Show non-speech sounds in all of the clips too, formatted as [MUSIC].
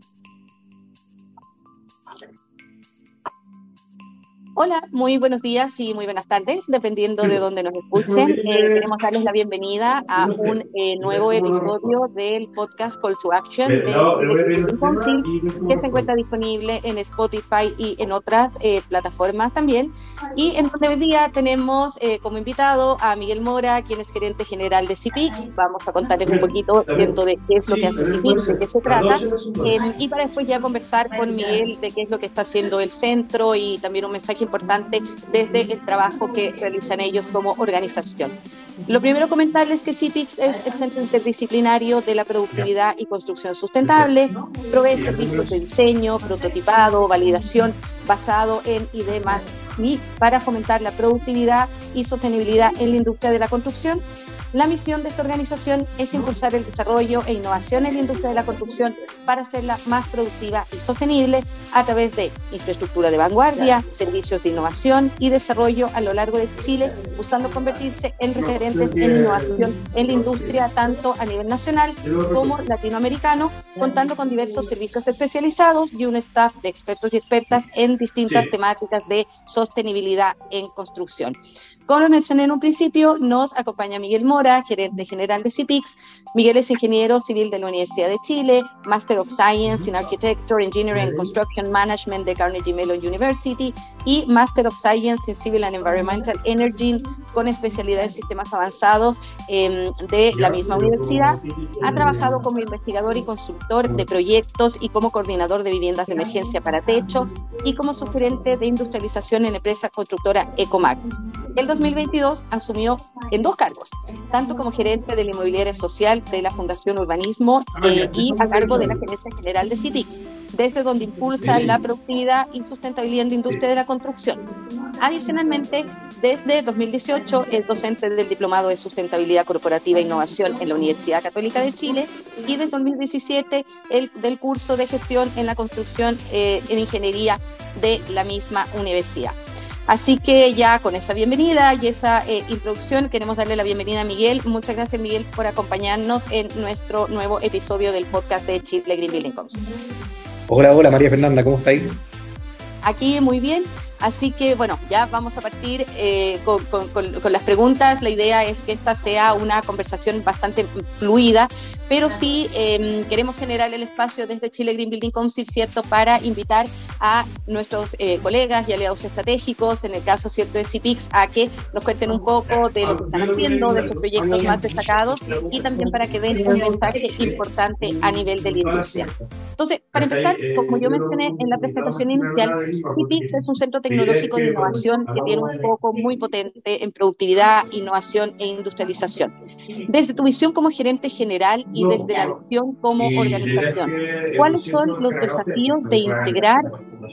Thank you. Hola, muy buenos días y muy buenas tardes, dependiendo de dónde nos escuchen. Eh, queremos darles la bienvenida a un eh, nuevo episodio del podcast Call to Action de que se encuentra disponible en Spotify y en otras eh, plataformas también. Y en donde hoy día tenemos como invitado a Miguel Mora, quien es gerente general de CIPIX. Vamos a contarles un poquito dentro de qué es lo que hace CIPIX, de qué se trata, y para después ya conversar con Miguel de qué es lo que está haciendo el centro y también un mensaje importante desde el trabajo que realizan ellos como organización. Lo primero comentarles que CIPIX es el Centro Interdisciplinario de la Productividad y Construcción Sustentable, provee servicios de diseño, prototipado, validación basado en y demás y para fomentar la productividad y sostenibilidad en la industria de la construcción la misión de esta organización es impulsar el desarrollo e innovación en la industria de la construcción para hacerla más productiva y sostenible a través de infraestructura de vanguardia, servicios de innovación y desarrollo a lo largo de Chile, buscando convertirse en referentes en innovación en la industria tanto a nivel nacional como latinoamericano, contando con diversos servicios especializados y un staff de expertos y expertas en distintas temáticas de sostenibilidad en construcción. Como lo mencioné en un principio, nos acompaña Miguel Mora, gerente general de CIPIX. Miguel es ingeniero civil de la Universidad de Chile, Master of Science in Architecture, Engineering and Construction Management de Carnegie Mellon University y Master of Science in Civil and Environmental Energy con especialidad en sistemas avanzados em, de la misma universidad. Ha trabajado como investigador y consultor de proyectos y como coordinador de viviendas de emergencia para techo y como sugerente de industrialización en la empresa constructora Ecomac. El 2022 asumió en dos cargos, tanto como gerente de la inmobiliaria social de la Fundación Urbanismo eh, y a cargo de la Gerencia General de CIPIX, desde donde impulsa la productividad y sustentabilidad en la industria de la construcción. Adicionalmente, desde 2018 es docente del Diplomado de Sustentabilidad Corporativa e Innovación en la Universidad Católica de Chile y desde 2017 el del curso de gestión en la construcción eh, en ingeniería de la misma universidad. Así que ya con esa bienvenida y esa eh, introducción queremos darle la bienvenida a Miguel. Muchas gracias Miguel por acompañarnos en nuestro nuevo episodio del podcast de Chile Green Building Council. Hola, hola María Fernanda, ¿cómo estáis? Aquí muy bien. Así que bueno, ya vamos a partir eh, con, las preguntas. La idea es que esta sea una conversación bastante fluida, pero sí em, queremos generar el espacio desde Chile Green Building Council, ¿cierto?, para invitar a nuestros eh, colegas y aliados estratégicos, en el caso, ¿cierto?, de CIPIX, a que nos cuenten un poco de lo que están haciendo, de sus proyectos más destacados y también para que den un mensaje importante a nivel de la industria. Entonces, para empezar, como yo mencioné en la presentación inicial, CIPIX es un centro tecnológico de innovación que tiene un foco muy potente en productividad, innovación e industrialización. Desde tu visión como gerente general y desde la visión como organización, ¿cuáles son los desafíos de integrar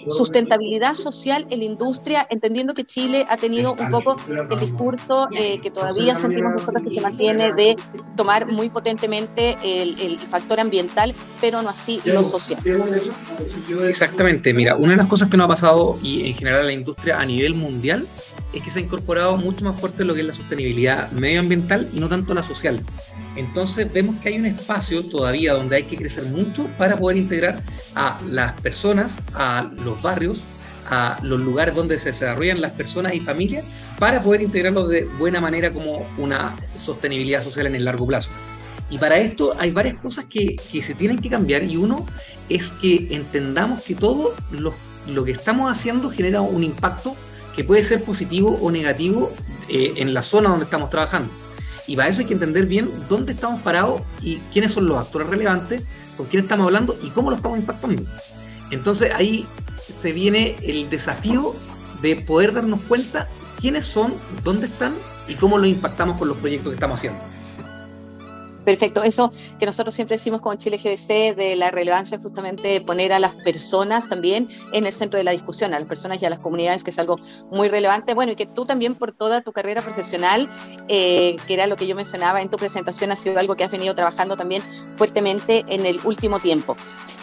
sustentabilidad social en la industria, entendiendo que Chile ha tenido un poco el discurso eh, que todavía sentimos nosotros que se mantiene de tomar muy potentemente el, el factor ambiental, pero no así lo social? Exactamente, mira, una de las cosas que nos ha pasado y en general la industria a nivel mundial es que se ha incorporado mucho más fuerte lo que es la sostenibilidad medioambiental y no tanto la social. Entonces vemos que hay un espacio todavía donde hay que crecer mucho para poder integrar a las personas, a los barrios, a los lugares donde se desarrollan las personas y familias, para poder integrarlos de buena manera como una sostenibilidad social en el largo plazo. Y para esto hay varias cosas que, que se tienen que cambiar y uno es que entendamos que todo lo, lo que estamos haciendo genera un impacto que puede ser positivo o negativo eh, en la zona donde estamos trabajando. Y para eso hay que entender bien dónde estamos parados y quiénes son los actores relevantes, con quién estamos hablando y cómo lo estamos impactando. Entonces ahí se viene el desafío de poder darnos cuenta quiénes son, dónde están y cómo lo impactamos con los proyectos que estamos haciendo. Perfecto, eso que nosotros siempre decimos con Chile GBC de la relevancia justamente de poner a las personas también en el centro de la discusión, a las personas y a las comunidades, que es algo muy relevante. Bueno, y que tú también por toda tu carrera profesional, eh, que era lo que yo mencionaba en tu presentación, ha sido algo que has venido trabajando también fuertemente en el último tiempo.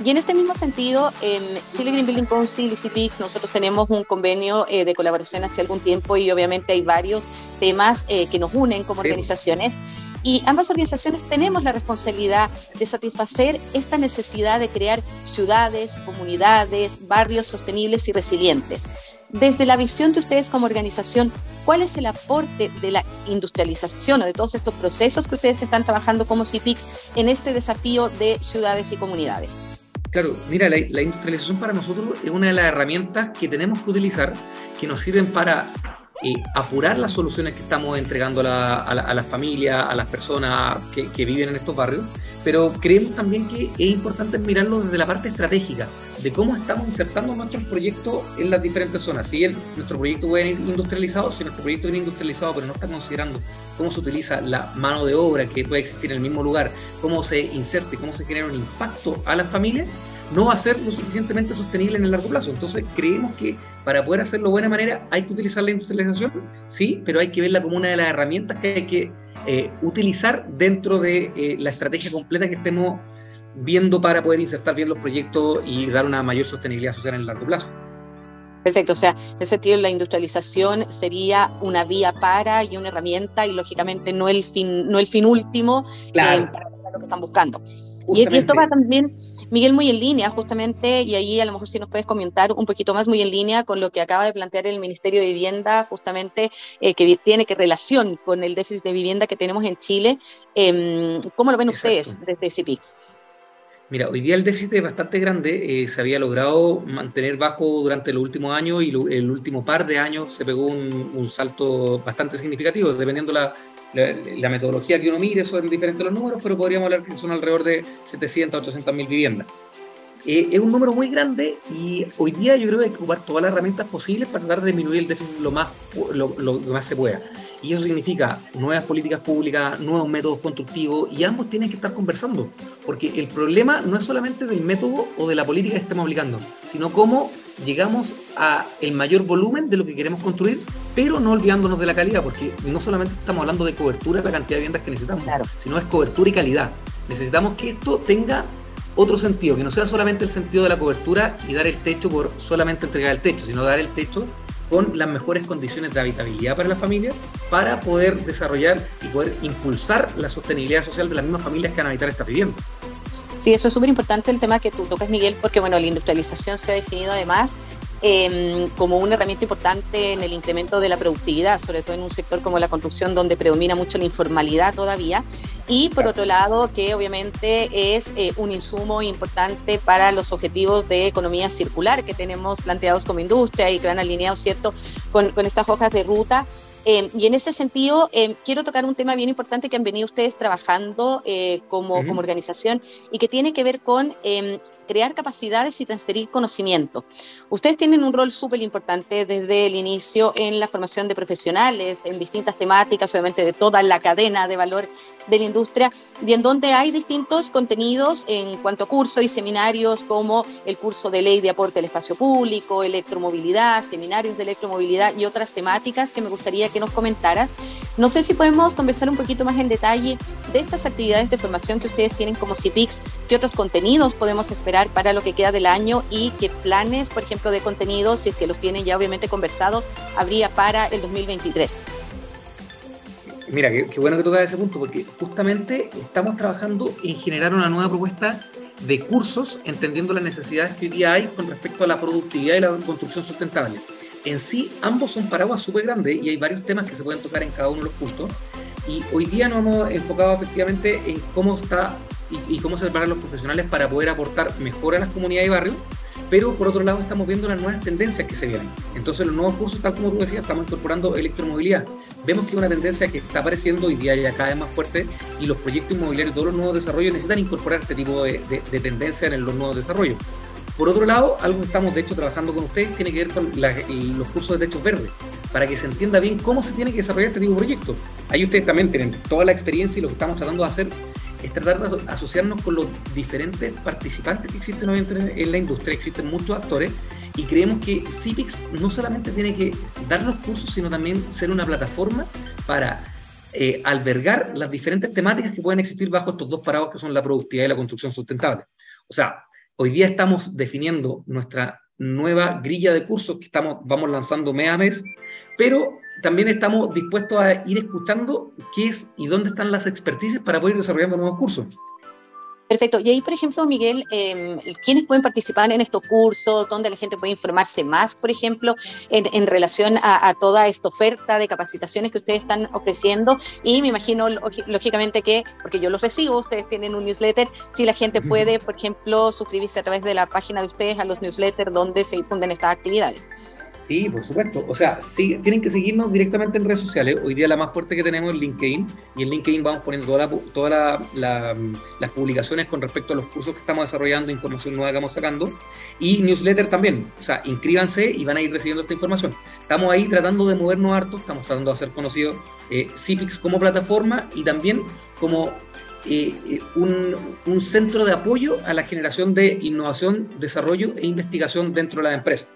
Y en este mismo sentido, en Chile Green Building Council y CPX, nosotros tenemos un convenio eh, de colaboración hace algún tiempo y obviamente hay varios temas eh, que nos unen como organizaciones. Y ambas organizaciones tenemos la responsabilidad de satisfacer esta necesidad de crear ciudades, comunidades, barrios sostenibles y resilientes. Desde la visión de ustedes como organización, ¿cuál es el aporte de la industrialización o de todos estos procesos que ustedes están trabajando como CIPIX en este desafío de ciudades y comunidades? Claro, mira, la, industrialización para nosotros es una de las herramientas que tenemos que utilizar que nos sirven para eh, apurar las soluciones que estamos entregando a, las familias, a las personas que, que viven en estos barrios, pero creemos también que es importante mirarlo desde la parte estratégica, de cómo estamos insertando nuestros proyectos en las diferentes zonas. Si bien nuestro proyecto puede ir industrializado, si nuestro proyecto viene industrializado, pero no está considerando cómo se utiliza la mano de obra que puede existir en el mismo lugar, cómo se inserte, cómo se genera un impacto a las familias, no va a ser lo suficientemente sostenible en el largo plazo. Entonces creemos que para poder hacerlo de buena manera hay que utilizar la industrialización, sí, pero hay que verla como una de las herramientas que hay que eh, utilizar dentro de eh, la estrategia completa que estemos viendo para poder insertar bien los proyectos y dar una mayor sostenibilidad social en el largo plazo. Perfecto, o sea, en ese sentido la industrialización sería una vía para y una herramienta y lógicamente no el fin, no el fin último eh, para lo que están buscando. Y, esto va también, Miguel, muy en línea, justamente, y ahí a lo mejor si nos puedes comentar un poquito más, muy en línea con lo que acaba de plantear el Ministerio de Vivienda, justamente, eh, que tiene que relación con el déficit de vivienda que tenemos en Chile. Eh, ¿Cómo lo ven ustedes desde CIPIX? Mira, hoy día el déficit es bastante grande, eh, se había logrado mantener bajo durante los últimos años y el último par de años se pegó un, salto bastante significativo, dependiendo la, la, metodología que uno mire, son diferentes los números, pero podríamos hablar que son alrededor de 700, 800 mil viviendas. Eh, es un número muy grande y hoy día yo creo que hay que ocupar todas las herramientas posibles para tratar de disminuir el déficit lo más, lo, lo más se pueda. Y eso significa nuevas políticas públicas, nuevos métodos constructivos, y ambos tienen que estar conversando, porque el problema no es solamente del método o de la política que estamos aplicando, sino cómo llegamos a el mayor volumen de lo que queremos construir, pero no olvidándonos de la calidad, porque no solamente estamos hablando de cobertura de la cantidad de viviendas que necesitamos, sino es cobertura y calidad. Necesitamos que esto tenga otro sentido, que no sea solamente el sentido de la cobertura y dar el techo por solamente entregar el techo, sino dar el techo con las mejores condiciones de habitabilidad para las familias para poder desarrollar y poder impulsar la sostenibilidad social de las mismas familias que van a habitar esta. Sí, eso es súper importante el tema que tú tocas, Miguel, porque bueno, la industrialización se ha definido además Em, como una herramienta importante en el incremento de la productividad, sobre todo en un sector como la construcción donde predomina mucho la informalidad todavía. Y por otro lado, que obviamente es eh, un insumo importante para los objetivos de economía circular que tenemos planteados como industria y que van alineados, ¿cierto?, con, con estas hojas de ruta Em, y en ese sentido, em, quiero tocar un tema bien importante que han venido ustedes trabajando eh, como, como, organización y que tiene que ver con crear capacidades y transferir conocimiento. Ustedes tienen un rol súper importante desde el inicio en la formación de profesionales en distintas temáticas, obviamente de toda la cadena de valor de la industria, y en donde hay distintos contenidos en cuanto a cursos y seminarios como el curso de ley de aporte al espacio público, electromovilidad, seminarios de electromovilidad y otras temáticas que me gustaría que nos comentaras. No sé si podemos conversar un poquito más en detalle de estas actividades de formación que ustedes tienen como CIPIX, qué otros contenidos podemos esperar para lo que queda del año y qué planes, por ejemplo, de contenidos, si es que los tienen ya obviamente conversados, habría para el 2023. Mira, qué, bueno que tocas ese punto, porque justamente estamos trabajando en generar una nueva propuesta de cursos, entendiendo las necesidades que hoy día hay con respecto a la productividad y la construcción sustentable en sí ambos son paraguas súper grandes y hay varios temas que se pueden tocar en cada uno de los puntos. Y hoy día nos hemos enfocado efectivamente en cómo está y, cómo se preparan los profesionales para poder aportar mejor a las comunidades y barrios, pero por otro lado estamos viendo las nuevas tendencias que se vienen. Entonces los nuevos cursos, tal como tú decías, estamos incorporando electromovilidad. Vemos que es una tendencia que está apareciendo hoy día ya cada vez más fuerte y los proyectos inmobiliarios, todos los nuevos desarrollos necesitan incorporar este tipo de, de tendencia en los nuevos desarrollos. Por otro lado, algo que estamos de hecho trabajando con ustedes tiene que ver con los cursos de techos verdes, para que se entienda bien cómo se tiene que desarrollar este tipo de proyectos. Ahí ustedes también tienen toda la experiencia y lo que estamos tratando de hacer es tratar de asociarnos con los diferentes participantes que existen hoy en la industria, existen muchos actores, y creemos que CIPIX no solamente tiene que dar los cursos, sino también ser una plataforma para eh, albergar las diferentes temáticas que pueden existir bajo estos dos parados que son la productividad y la construcción sustentable. O sea, Hoy día estamos definiendo nuestra nueva grilla de cursos que estamos, vamos lanzando mes a mes, pero también estamos dispuestos a ir escuchando qué es y dónde están las expertices para poder ir desarrollando nuevos cursos. Perfecto. Y ahí, por ejemplo, Miguel, eh, ¿quiénes pueden participar en estos cursos? ¿Dónde la gente puede informarse más, por ejemplo, en, relación a, toda esta oferta de capacitaciones que ustedes están ofreciendo? Y me imagino, lógicamente, que, porque yo los recibo, ustedes tienen un newsletter, si la gente puede, por ejemplo, suscribirse a través de la página de ustedes a los newsletters donde se difunden estas actividades. Sí, por supuesto. O sea, sí, tienen que seguirnos directamente en redes sociales. Hoy día la más fuerte que tenemos es LinkedIn. Y en LinkedIn vamos poniendo todas la, las publicaciones con respecto a los cursos que estamos desarrollando, información nueva que vamos sacando. Y newsletter también. O sea, inscríbanse y van a ir recibiendo esta información. Estamos ahí tratando de movernos harto. Estamos tratando de hacer conocido eh, CIPIX como plataforma y también como eh, eh, un, un, centro de apoyo a la generación de innovación, desarrollo e investigación dentro de la empresa.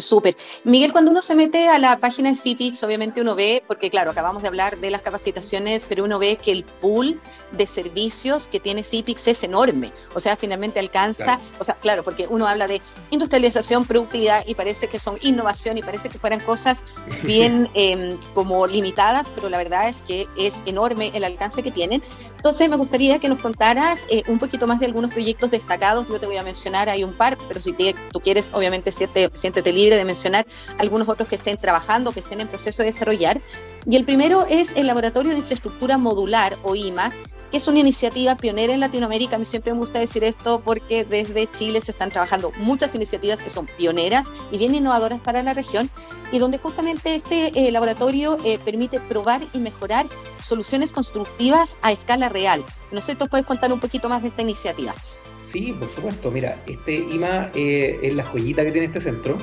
Súper. Miguel, cuando uno se mete a la página de CIPIX, obviamente uno ve, porque claro, acabamos de hablar de las capacitaciones, pero uno ve que el pool de servicios que tiene CIPIX es enorme. O sea, finalmente alcanza, o sea, claro, porque uno habla de industrialización, productividad y parece que son innovación y parece que fueran cosas [LAUGHS] bien em, como limitadas, pero la verdad es que es enorme el alcance que tienen. Entonces, me gustaría que nos contaras eh, un poquito más de algunos proyectos destacados. Yo te voy a mencionar, hay un par, pero si tú quieres, obviamente, siéntete libre de mencionar algunos otros que estén trabajando, que estén en proceso de desarrollar. Y el primero es el Laboratorio de Infraestructura Modular, o IMA, que es una iniciativa pionera en Latinoamérica. A mí siempre me gusta decir esto porque desde Chile se están trabajando muchas iniciativas que son pioneras y bien innovadoras para la región y donde justamente este eh, laboratorio eh, permite probar y mejorar soluciones constructivas a escala real. No sé, tú puedes contar un poquito más de esta iniciativa. Sí, por supuesto. Mira, este IMA eh, es la joyita que tiene este centro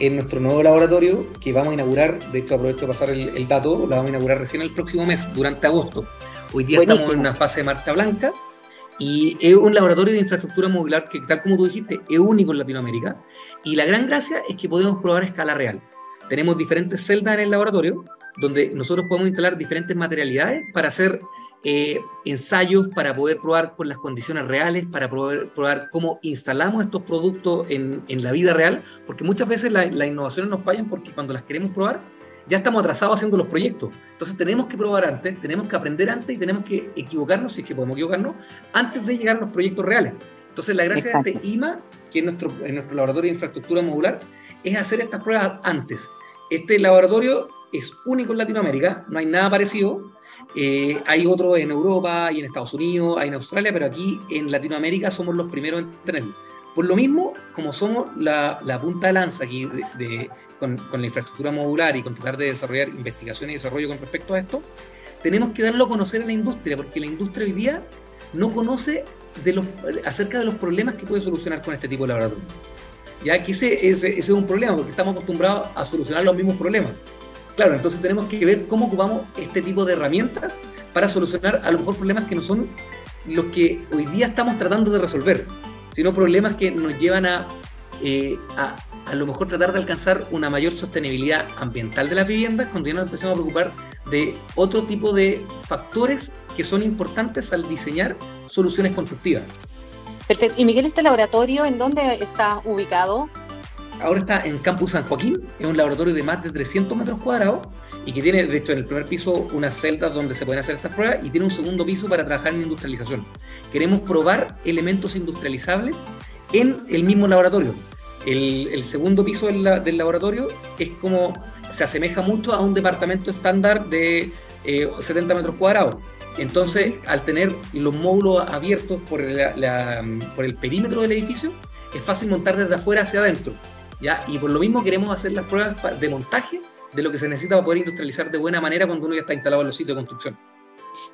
en nuestro nuevo laboratorio que vamos a inaugurar, de hecho aprovecho de pasar el, dato, lo vamos a inaugurar recién el próximo mes, durante agosto. Hoy día estamos en una fase de marcha blanca y es un laboratorio de infraestructura modular que, tal como tú dijiste, es único en Latinoamérica. Y la gran gracia es que podemos probar a escala real. Tenemos diferentes celdas en el laboratorio donde nosotros podemos instalar diferentes materialidades para hacer eh, ensayos para poder probar con las condiciones reales, para poder probar cómo instalamos estos productos en, en la vida real, porque muchas veces las innovaciones nos fallan porque cuando las queremos probar ya estamos atrasados haciendo los proyectos. Entonces tenemos que probar antes, tenemos que aprender antes y tenemos que equivocarnos, si es que podemos equivocarnos, antes de llegar a los proyectos reales. Entonces la gracia de este IMA, que es nuestro, en nuestro laboratorio de infraestructura modular, es hacer estas pruebas antes. Este laboratorio es único en Latinoamérica, no hay nada parecido, eh, hay otro en Europa y en Estados Unidos, hay en Australia, pero aquí en Latinoamérica somos los primeros en tenerlo. Por lo mismo, como somos la, punta de lanza aquí con, la infraestructura modular y con tratar de desarrollar investigación y desarrollo con respecto a esto, tenemos que darlo a conocer en la industria, porque la industria hoy día no conoce acerca de los problemas que puede solucionar con este tipo de laboratorio. Ya que ese es un problema, porque estamos acostumbrados a solucionar los mismos problemas. Claro, entonces tenemos que ver cómo ocupamos este tipo de herramientas para solucionar a lo mejor problemas que no son los que hoy día estamos tratando de resolver, sino problemas que nos llevan a, eh, a, a lo mejor tratar de alcanzar una mayor sostenibilidad ambiental de las viviendas cuando ya nos empezamos a preocupar de otro tipo de factores que son importantes al diseñar soluciones constructivas. Perfecto. ¿Y Miguel, este laboratorio en dónde está ubicado? Ahora está en Campus San Joaquín, es un laboratorio de más de 300 metros cuadrados y que tiene, de hecho, en el primer piso unas celdas donde se pueden hacer estas pruebas y tiene un segundo piso para trabajar en industrialización. Queremos probar elementos industrializables en el mismo laboratorio. El, segundo piso del, laboratorio es como, se asemeja mucho a un departamento estándar de 70 eh, metros cuadrados. Entonces, al tener los módulos abiertos por el perímetro del edificio, es fácil montar desde afuera hacia adentro. Y por lo mismo queremos hacer las pruebas de montaje de lo que se necesita para poder industrializar de buena manera cuando uno ya está instalado en los sitios de construcción.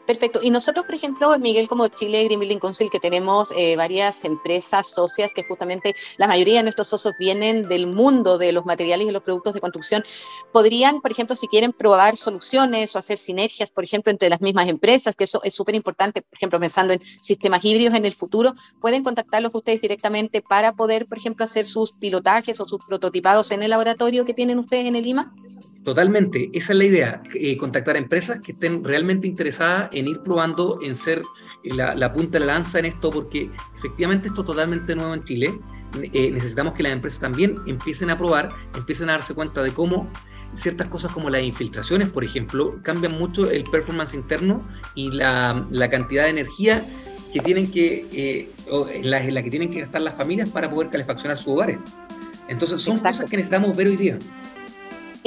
Perfecto. Y nosotros, por ejemplo, Miguel, como Chile Green Building Council, que tenemos eh, varias empresas socias que justamente la mayoría de nuestros socios vienen del mundo de los materiales y los productos de construcción, podrían, por ejemplo, si quieren probar soluciones o hacer sinergias, por ejemplo, entre las mismas empresas, que eso es súper importante, por ejemplo, pensando en sistemas híbridos en el futuro, pueden contactarlos ustedes directamente para poder, por ejemplo, hacer sus pilotajes o sus prototipados en el laboratorio que tienen ustedes en el IMA. Totalmente, esa es la idea, eh, contactar a empresas que estén realmente interesadas en ir probando, en ser la, punta de la lanza en esto, porque efectivamente esto es totalmente nuevo en Chile. Eh, necesitamos que las empresas también empiecen a probar, empiecen a darse cuenta de cómo ciertas cosas como las infiltraciones, por ejemplo, cambian mucho el performance interno y la, la cantidad de energía que tienen que, eh, en, la, la, que tienen que gastar las familias para poder calefaccionar sus hogares. Entonces son cosas que necesitamos ver hoy día.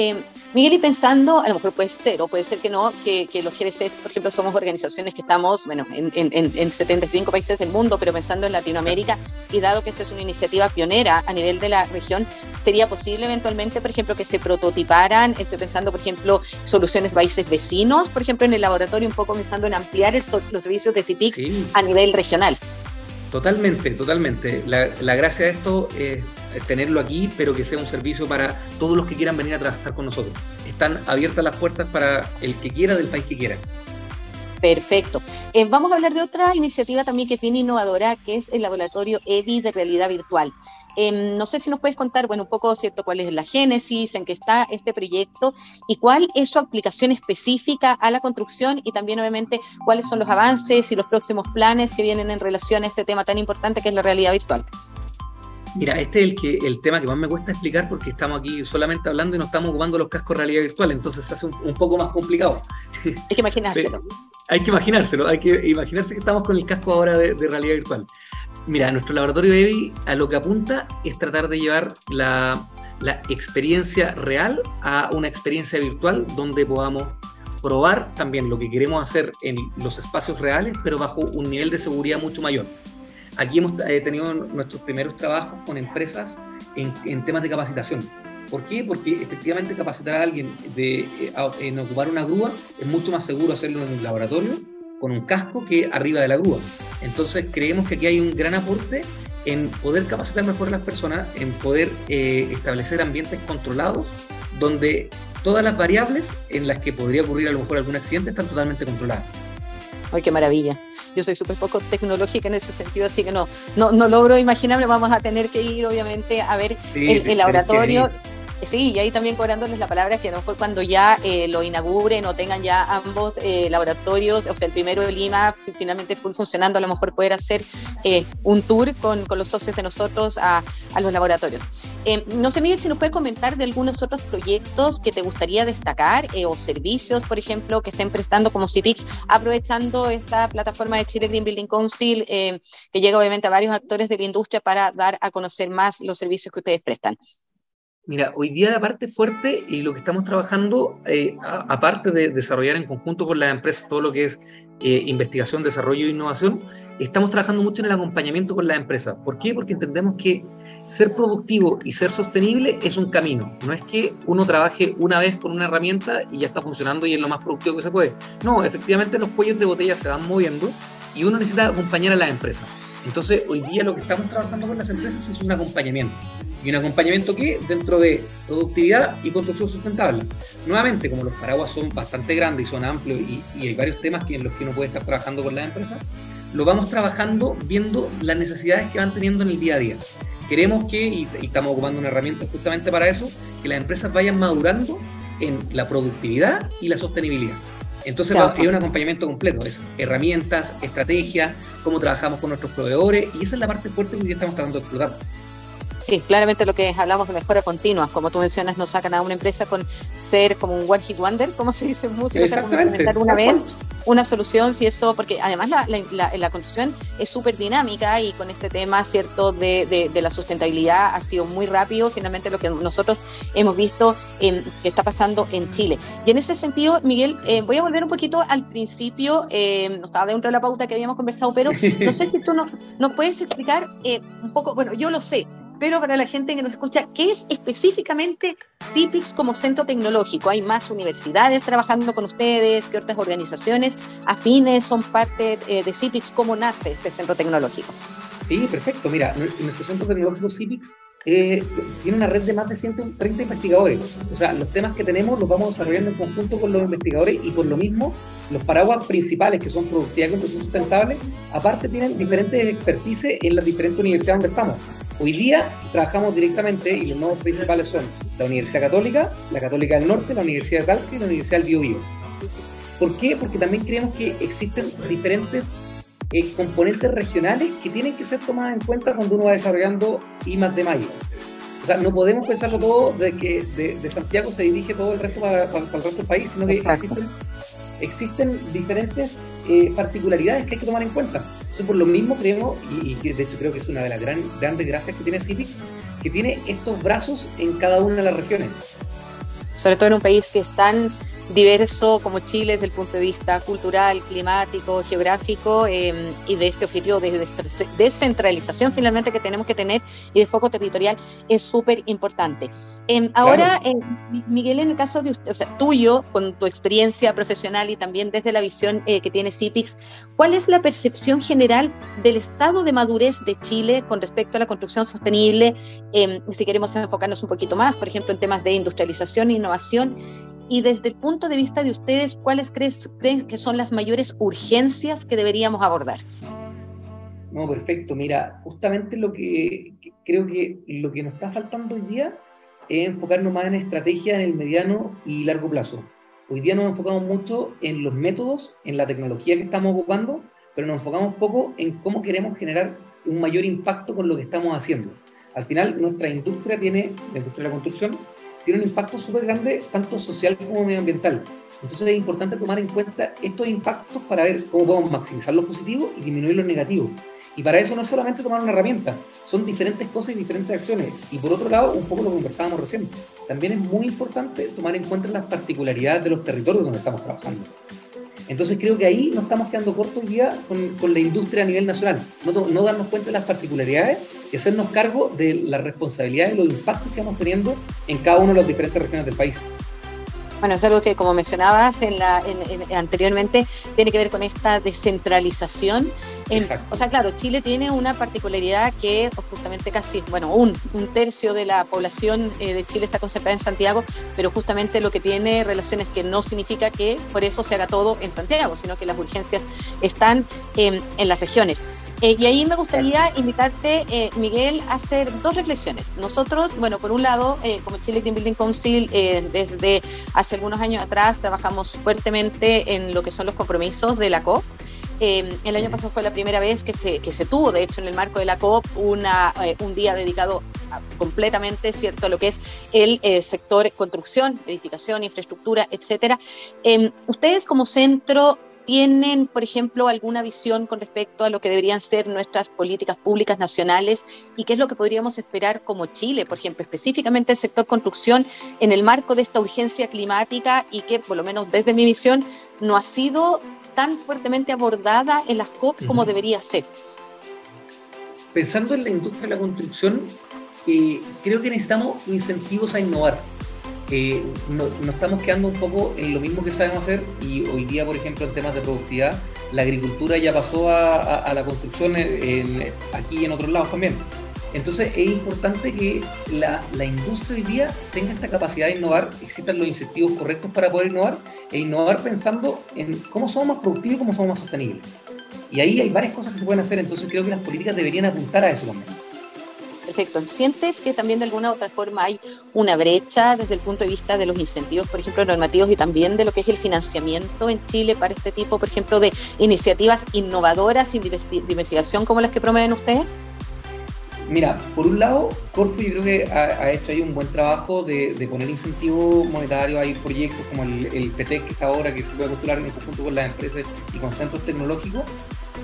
Eh, Miguel, y pensando, a lo mejor puede ser o puede ser que no, que, los GDCs, por ejemplo, somos organizaciones que estamos, bueno, en, en, en, 75 países del mundo, pero pensando en Latinoamérica, y dado que esta es una iniciativa pionera a nivel de la región, ¿sería posible eventualmente, por ejemplo, que se prototiparan, estoy pensando, por ejemplo, soluciones países vecinos, por ejemplo, en el laboratorio, un poco pensando en ampliar el, los servicios de CIPIX a nivel regional? Totalmente, totalmente. La, la gracia de esto es tenerlo aquí, pero que sea un servicio para todos los que quieran venir a trabajar con nosotros. Están abiertas las puertas para el que quiera del país que quiera. Perfecto. Eh, vamos a hablar de otra iniciativa también que tiene innovadora, que es el laboratorio EVI de realidad virtual. Em, no sé si nos puedes contar, bueno, un poco, ¿cierto?, cuál es la génesis, en qué está este proyecto y cuál es su aplicación específica a la construcción y también, obviamente, cuáles son los avances y los próximos planes que vienen en relación a este tema tan importante que es la realidad virtual. Mira, este es el, que, el tema que más me cuesta explicar porque estamos aquí solamente hablando y no estamos ocupando los cascos de realidad virtual, entonces se hace un, poco más complicado. Hay que imaginárselo. [LAUGHS] hay que imaginárselo, hay que imaginarse que estamos con el casco ahora de, realidad virtual. Mira, nuestro laboratorio EVI a lo que apunta es tratar de llevar la, la experiencia real a una experiencia virtual donde podamos probar también lo que queremos hacer en los espacios reales, pero bajo un nivel de seguridad mucho mayor. Aquí hemos eh, tenido nuestros primeros trabajos con empresas en, temas de capacitación. ¿Por qué? Porque efectivamente capacitar a alguien de, eh, en ocupar una grúa es mucho más seguro hacerlo en un laboratorio con un casco que arriba de la grúa. Entonces creemos que aquí hay un gran aporte en poder capacitar mejor a las personas, en poder eh, establecer ambientes controlados donde todas las variables en las que podría ocurrir a lo mejor algún accidente están totalmente controladas. ¡Ay, qué maravilla! Yo soy súper poco tecnológica en ese sentido, así que no, no, no logro imaginarme. Vamos a tener que ir, obviamente, a ver el, laboratorio. Sí, y ahí también cobrándoles la palabra que a lo mejor cuando ya eh, lo inauguren o tengan ya ambos eh, laboratorios, o sea, el primero de Lima finalmente full funcionando, a lo mejor poder hacer eh, un tour con, con, los socios de nosotros a, a los laboratorios. no sé, Miguel, si nos puedes comentar de algunos otros proyectos que te gustaría destacar o servicios, por ejemplo, que estén prestando como CIPIX, aprovechando esta plataforma de Chile Green Building Council, que llega obviamente a varios actores de la industria para dar a conocer más los servicios que ustedes prestan. Mira, hoy día la parte fuerte y lo que estamos trabajando, eh, aparte de desarrollar en conjunto con las empresas todo lo que es eh, investigación, desarrollo e innovación, estamos trabajando mucho en el acompañamiento con las empresas. ¿Por qué? Porque entendemos que ser productivo y ser sostenible es un camino. No es que uno trabaje una vez con una herramienta y ya está funcionando y es lo más productivo que se puede. No, efectivamente los cuellos de botella se van moviendo y uno necesita acompañar a las empresas. Entonces, hoy día lo que estamos trabajando con las empresas es un acompañamiento y un acompañamiento que dentro de productividad y construcción sustentable. Nuevamente, como los paraguas son bastante grandes y son amplios y, hay varios temas en los que uno puede estar trabajando con las empresas, lo vamos trabajando viendo las necesidades que van teniendo en el día a día. Queremos que, y, estamos ocupando una herramienta justamente para eso, que las empresas vayan madurando en la productividad y la sostenibilidad. Entonces es un acompañamiento completo, es herramientas, estrategia, cómo trabajamos con nuestros proveedores y esa es la parte fuerte que hoy estamos tratando de explotar. Sí, claramente lo que hablamos de mejora continua, como tú mencionas, nos sacan a una empresa con ser como un one hit wonder, como se dice en música, implementar una vez una solución, si eso, porque además la, la, la, construcción es súper dinámica y con este tema, cierto, de, de, la sustentabilidad ha sido muy rápido, finalmente lo que nosotros hemos visto que está pasando en Chile. Y en ese sentido, Miguel, eh, voy a volver un poquito al principio, eh, no estaba dentro de la pauta que habíamos conversado, pero [LAUGHS] no sé si tú nos, nos puedes explicar eh, un poco, bueno, yo lo sé, pero para la gente que nos escucha, ¿qué es específicamente CIPIX como centro tecnológico? ¿Hay más universidades trabajando con ustedes? ¿Qué otras organizaciones afines son parte eh, de CIPIX? ¿Cómo nace este centro tecnológico? Sí, perfecto. Mira, nuestro centro tecnológico CIPIX eh, tiene una red de más de 130 investigadores. O sea, los temas que tenemos los vamos desarrollando en conjunto con los investigadores y por lo mismo los paraguas principales que son productividad y construcción sustentable, aparte tienen diferentes expertices en las diferentes universidades donde estamos. Hoy día trabajamos directamente y los nodos principales son la Universidad Católica, la Católica del Norte, la Universidad de Talca y la Universidad del Biobío. ¿Por qué? Porque también creemos que existen diferentes eh, componentes regionales que tienen que ser tomadas en cuenta cuando uno va desarrollando I más de mayo. O sea, no podemos pensarlo todo de que de, Santiago se dirige todo el resto para, el resto del país, sino que existen, existen diferentes eh, particularidades que hay que tomar en cuenta. Entonces, por lo mismo creemos, y, de hecho creo que es una de las grandes gracias que tiene Cipix, que tiene estos brazos en cada una de las regiones. Sobre todo en un país que es tan diverso como Chile desde el punto de vista cultural, climático, geográfico em, y de este objetivo de descentralización finalmente que tenemos que tener y de foco territorial es súper importante. Em, ahora, em, Miguel, en el caso de usted, o sea, tuyo, con tu experiencia profesional y también desde la visión eh, que tiene CIPIX, ¿cuál es la percepción general del estado de madurez de Chile con respecto a la construcción sostenible? si queremos enfocarnos un poquito más, por ejemplo, en temas de industrialización e innovación y desde el punto de vista de ustedes, ¿cuáles creen que son las mayores urgencias que deberíamos abordar? No, perfecto. Mira, justamente lo que, creo que lo que nos está faltando hoy día es enfocarnos más en estrategia en el mediano y largo plazo. Hoy día nos enfocamos mucho en los métodos, en la tecnología que estamos ocupando, pero nos enfocamos poco en cómo queremos generar un mayor impacto con lo que estamos haciendo. Al final, nuestra industria tiene, la industria de la construcción, tiene un impacto súper grande, tanto social como medioambiental. Entonces es importante tomar en cuenta estos impactos para ver cómo podemos maximizar los positivos y disminuir los negativos. Y para eso no es solamente tomar una herramienta, son diferentes cosas y diferentes acciones. Y por otro lado, un poco lo que conversábamos recién, también es muy importante tomar en cuenta las particularidades de los territorios donde estamos trabajando. Entonces creo que ahí nos estamos quedando cortos día con, con la industria a nivel nacional, no, no, darnos cuenta de las particularidades y hacernos cargo de la responsabilidad y los impactos que estamos teniendo en cada una de las diferentes regiones del país. Bueno, es algo que, como mencionabas en la, anteriormente, tiene que ver con esta descentralización. O sea, claro, Chile tiene una particularidad que justamente casi, bueno, un, tercio de la población eh, de Chile está concentrada en Santiago, pero justamente lo que tiene relación es que no significa que por eso se haga todo en Santiago, sino que las urgencias están en las regiones. Eh, y ahí me gustaría invitarte, eh, Miguel, a hacer dos reflexiones. Nosotros, bueno, por un lado, eh, como Chile Green Building Council, desde hace algunos años atrás trabajamos fuertemente en lo que son los compromisos de la COP. El año pasado fue la primera vez que se, que se tuvo, de hecho, en el marco de la COP, una, un día dedicado completamente, ¿cierto?, a lo que es el sector construcción, edificación, infraestructura, etcétera. ustedes como centro tienen, por ejemplo, alguna visión con respecto a lo que deberían ser nuestras políticas públicas nacionales y qué es lo que podríamos esperar como Chile, por ejemplo, específicamente el sector construcción en el marco de esta urgencia climática y que, por lo menos desde mi visión, no ha sido tan fuertemente abordada en las COP como debería ser. Pensando en la industria de la construcción, eh, creo que necesitamos incentivos a innovar eh, nos estamos quedando un poco en lo mismo que sabemos hacer y hoy día, por ejemplo, en temas de productividad, la agricultura ya pasó a, la construcción aquí y en otros lados también. Entonces es importante que la, industria hoy día tenga esta capacidad de innovar, existan los incentivos correctos para poder innovar e innovar pensando en cómo somos más productivos y cómo somos más sostenibles. Y ahí hay varias cosas que se pueden hacer, entonces creo que las políticas deberían apuntar a eso también. Perfecto. ¿Sientes que también de alguna u otra forma hay una brecha desde el punto de vista de los incentivos, por ejemplo, normativos y también de lo que es el financiamiento en Chile para este tipo, por ejemplo, de iniciativas innovadoras y de investigación como las que promueven ustedes? Mira, por un lado, Corfu yo creo que ha, hecho ahí un buen trabajo de, poner incentivos monetarios, hay proyectos como el, el PTEC que está ahora, que se puede postular en conjunto con las empresas y con centros tecnológicos,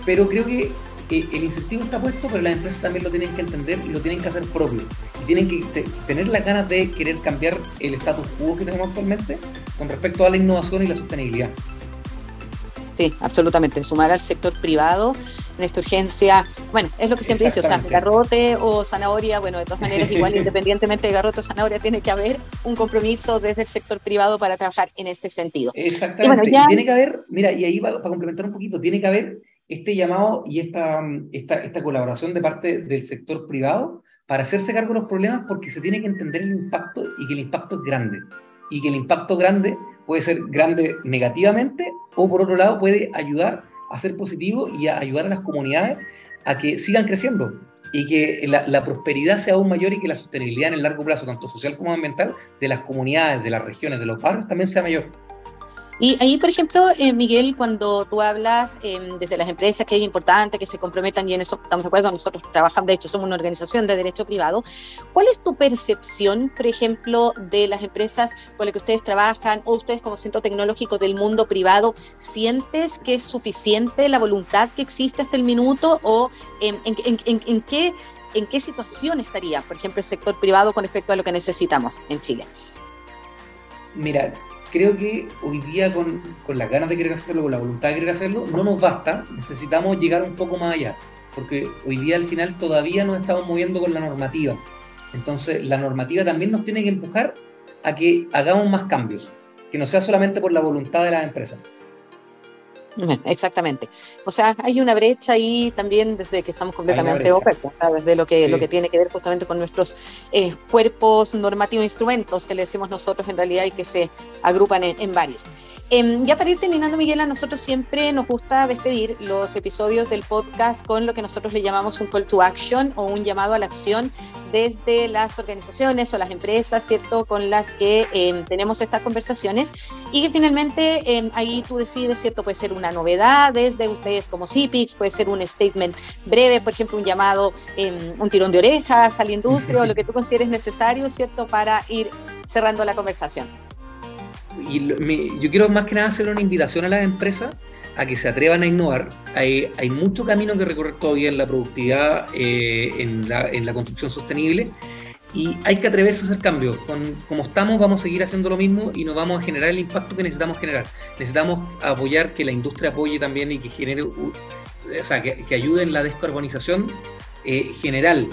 pero creo que el incentivo está puesto, pero las empresas también lo tienen que entender y lo tienen que hacer propio. Y tienen que tener las ganas de querer cambiar el status quo que tenemos actualmente con respecto a la innovación y la sostenibilidad. Sí, absolutamente. Sumar al sector privado en esta urgencia, bueno, es lo que siempre dice, o sea, garrote o zanahoria, bueno, de todas maneras, igual [LAUGHS] independientemente de garrote o zanahoria, tiene que haber un compromiso desde el sector privado para trabajar en este sentido. Exactamente. Y, tiene que haber, mira, y ahí para complementar un poquito, tiene que haber este llamado y esta, esta, esta colaboración de parte del sector privado para hacerse cargo de los problemas porque se tiene que entender el impacto y que el impacto es grande. Y que el impacto grande puede ser grande negativamente o por otro lado puede ayudar a ser positivo y a ayudar a las comunidades a que sigan creciendo y que la, prosperidad sea aún mayor y que la sostenibilidad en el largo plazo, tanto social como ambiental, de las comunidades, de las regiones, de los barrios, también sea mayor. Y ahí, por ejemplo, eh, Miguel, cuando tú hablas em, desde las empresas que es importante que se comprometan y en eso estamos de acuerdo, nosotros trabajamos, de hecho somos una organización de derecho privado, ¿cuál es tu percepción, por ejemplo, de las empresas con las que ustedes trabajan o ustedes como centro tecnológico del mundo privado? ¿Sientes que es suficiente la voluntad que existe hasta el minuto o en, en qué, en qué situación estaría, por ejemplo, el sector privado con respecto a lo que necesitamos en Chile? Mira, creo que hoy día con, con las ganas de querer hacerlo, con la voluntad de querer hacerlo, no nos basta, necesitamos llegar un poco más allá, porque hoy día al final todavía nos estamos moviendo con la normativa. Entonces la normativa también nos tiene que empujar a que hagamos más cambios, que no sea solamente por la voluntad de las empresas. [LAUGHS] Exactamente. O sea, hay una brecha ahí también desde que estamos completamente opuestos, desde lo que, lo que tiene que ver justamente con nuestros eh, cuerpos normativos instrumentos que le decimos nosotros en realidad y que se agrupan en, varios. Em, ya para ir terminando, Miguel, a nosotros siempre nos gusta despedir los episodios del podcast con lo que nosotros le llamamos un call to action o un llamado a la acción desde las organizaciones o las empresas, ¿cierto?, con las que em, tenemos estas conversaciones y que finalmente em, ahí tú decides, ¿cierto?, puede ser una novedad desde ustedes como CIPIX, puede ser un statement breve, por ejemplo, un llamado, em, un tirón de orejas a la industria o lo que tú consideres necesario, ¿cierto?, para ir cerrando la conversación. Y yo quiero más que nada hacer una invitación a las empresas a que se atrevan a innovar. Hay, hay mucho camino que recorrer todavía en la productividad, eh, en, la, construcción sostenible, y hay que atreverse a hacer cambios. Con, como estamos, vamos a seguir haciendo lo mismo y no vamos a generar el impacto que necesitamos generar. Necesitamos apoyar que la industria apoye también y que genere, o sea, que, que ayude en la descarbonización eh, general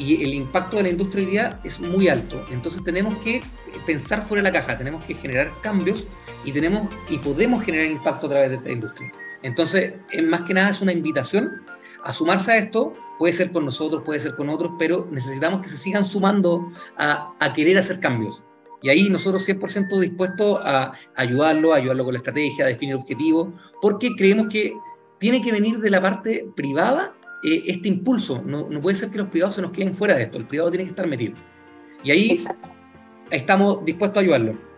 y el impacto de la industria hoy día es muy alto. Entonces tenemos que pensar fuera de la caja, tenemos que generar cambios y tenemos y podemos generar impacto a través de esta industria. Entonces, más que nada es una invitación a sumarse a esto, puede ser con nosotros, puede ser con otros, pero necesitamos que se sigan sumando a, a querer hacer cambios. Y ahí nosotros 100% dispuestos a ayudarlo, a ayudarlo con la estrategia, a definir objetivos, porque creemos que tiene que venir de la parte privada eh, este impulso. No, no, puede ser que los privados se nos queden fuera de esto, el privado tiene que estar metido. Y ahí estamos dispuestos a ayudarlo.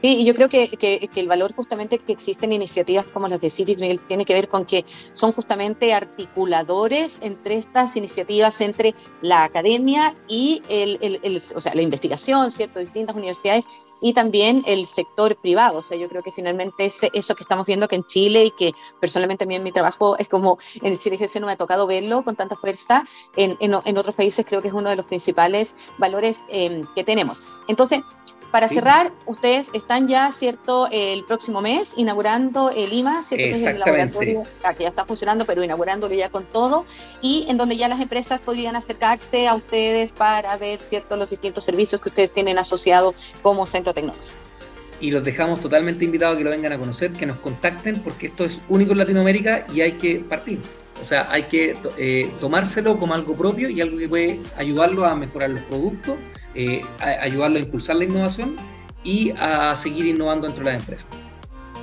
Sí, y yo creo que, que, el valor justamente que existen iniciativas como las de Civic, Miguel, tiene que ver con que son justamente articuladores entre estas iniciativas, entre la academia y el, el, o sea, la investigación, ¿cierto? Distintas universidades y también el sector privado. O sea, yo creo que finalmente es eso que estamos viendo que en Chile y que personalmente a mí en mi trabajo es como en el Chile no me ha tocado verlo con tanta fuerza, en, en, en otros países creo que es uno de los principales valores eh, que tenemos. Entonces, para cerrar, ustedes están ya, ¿cierto?, el próximo mes inaugurando el IMA, ¿cierto? Que es el laboratorio que ya está funcionando, pero inaugurándolo ya con todo, y en donde ya las empresas podrían acercarse a ustedes para ver, ¿cierto?, los distintos servicios que ustedes tienen asociados como centro tecnológico. Y los dejamos totalmente invitados a que lo vengan a conocer, que nos contacten, porque esto es único en Latinoamérica y hay que partir. O sea, hay que eh, tomárselo como algo propio y algo que puede ayudarlo a mejorar los productos eh, ayudarlo a impulsar la innovación y a seguir innovando dentro de las empresas.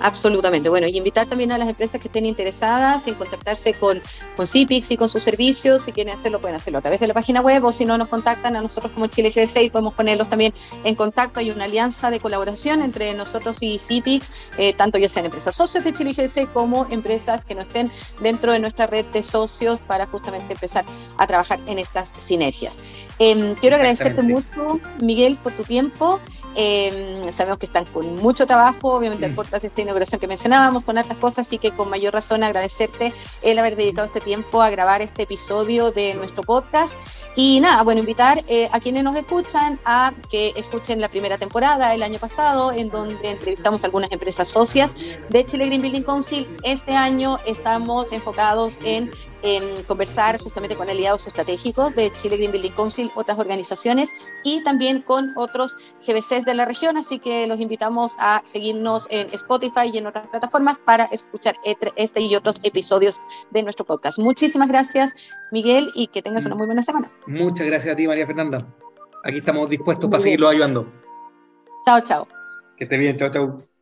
Absolutamente. Bueno, y invitar también a las empresas que estén interesadas en contactarse con, con CIPIX y con sus servicios. Si quieren hacerlo, pueden hacerlo a través de la página web o si no nos contactan a nosotros como Chile GDC y podemos ponerlos también en contacto. Hay una alianza de colaboración entre nosotros y CIPIX, eh, tanto ya sean empresas socios de Chile GDC como empresas que no estén dentro de nuestra red de socios para justamente empezar a trabajar en estas sinergias. Em, quiero agradecerte mucho, Miguel, por tu tiempo. Eh, sabemos que están con mucho trabajo, obviamente, mm. de esta inauguración que mencionábamos, con otras cosas, así que con mayor razón agradecerte el haber dedicado este tiempo a grabar este episodio de nuestro podcast. Y nada, bueno, invitar eh, a quienes nos escuchan a que escuchen la primera temporada el año pasado, en donde entrevistamos a algunas empresas socias de Chile Green Building Council. Este año estamos enfocados en en conversar justamente con aliados estratégicos de Chile Green Building Council, otras organizaciones y también con otros GBCs de la región. Así que los invitamos a seguirnos en Spotify y en otras plataformas para escuchar este y otros episodios de nuestro podcast. Muchísimas gracias, Miguel, y que tengas una muy buena semana. Muchas gracias a ti, María Fernanda. Aquí estamos dispuestos para seguirlo ayudando. Chao, chao. Que esté bien, chao, chao.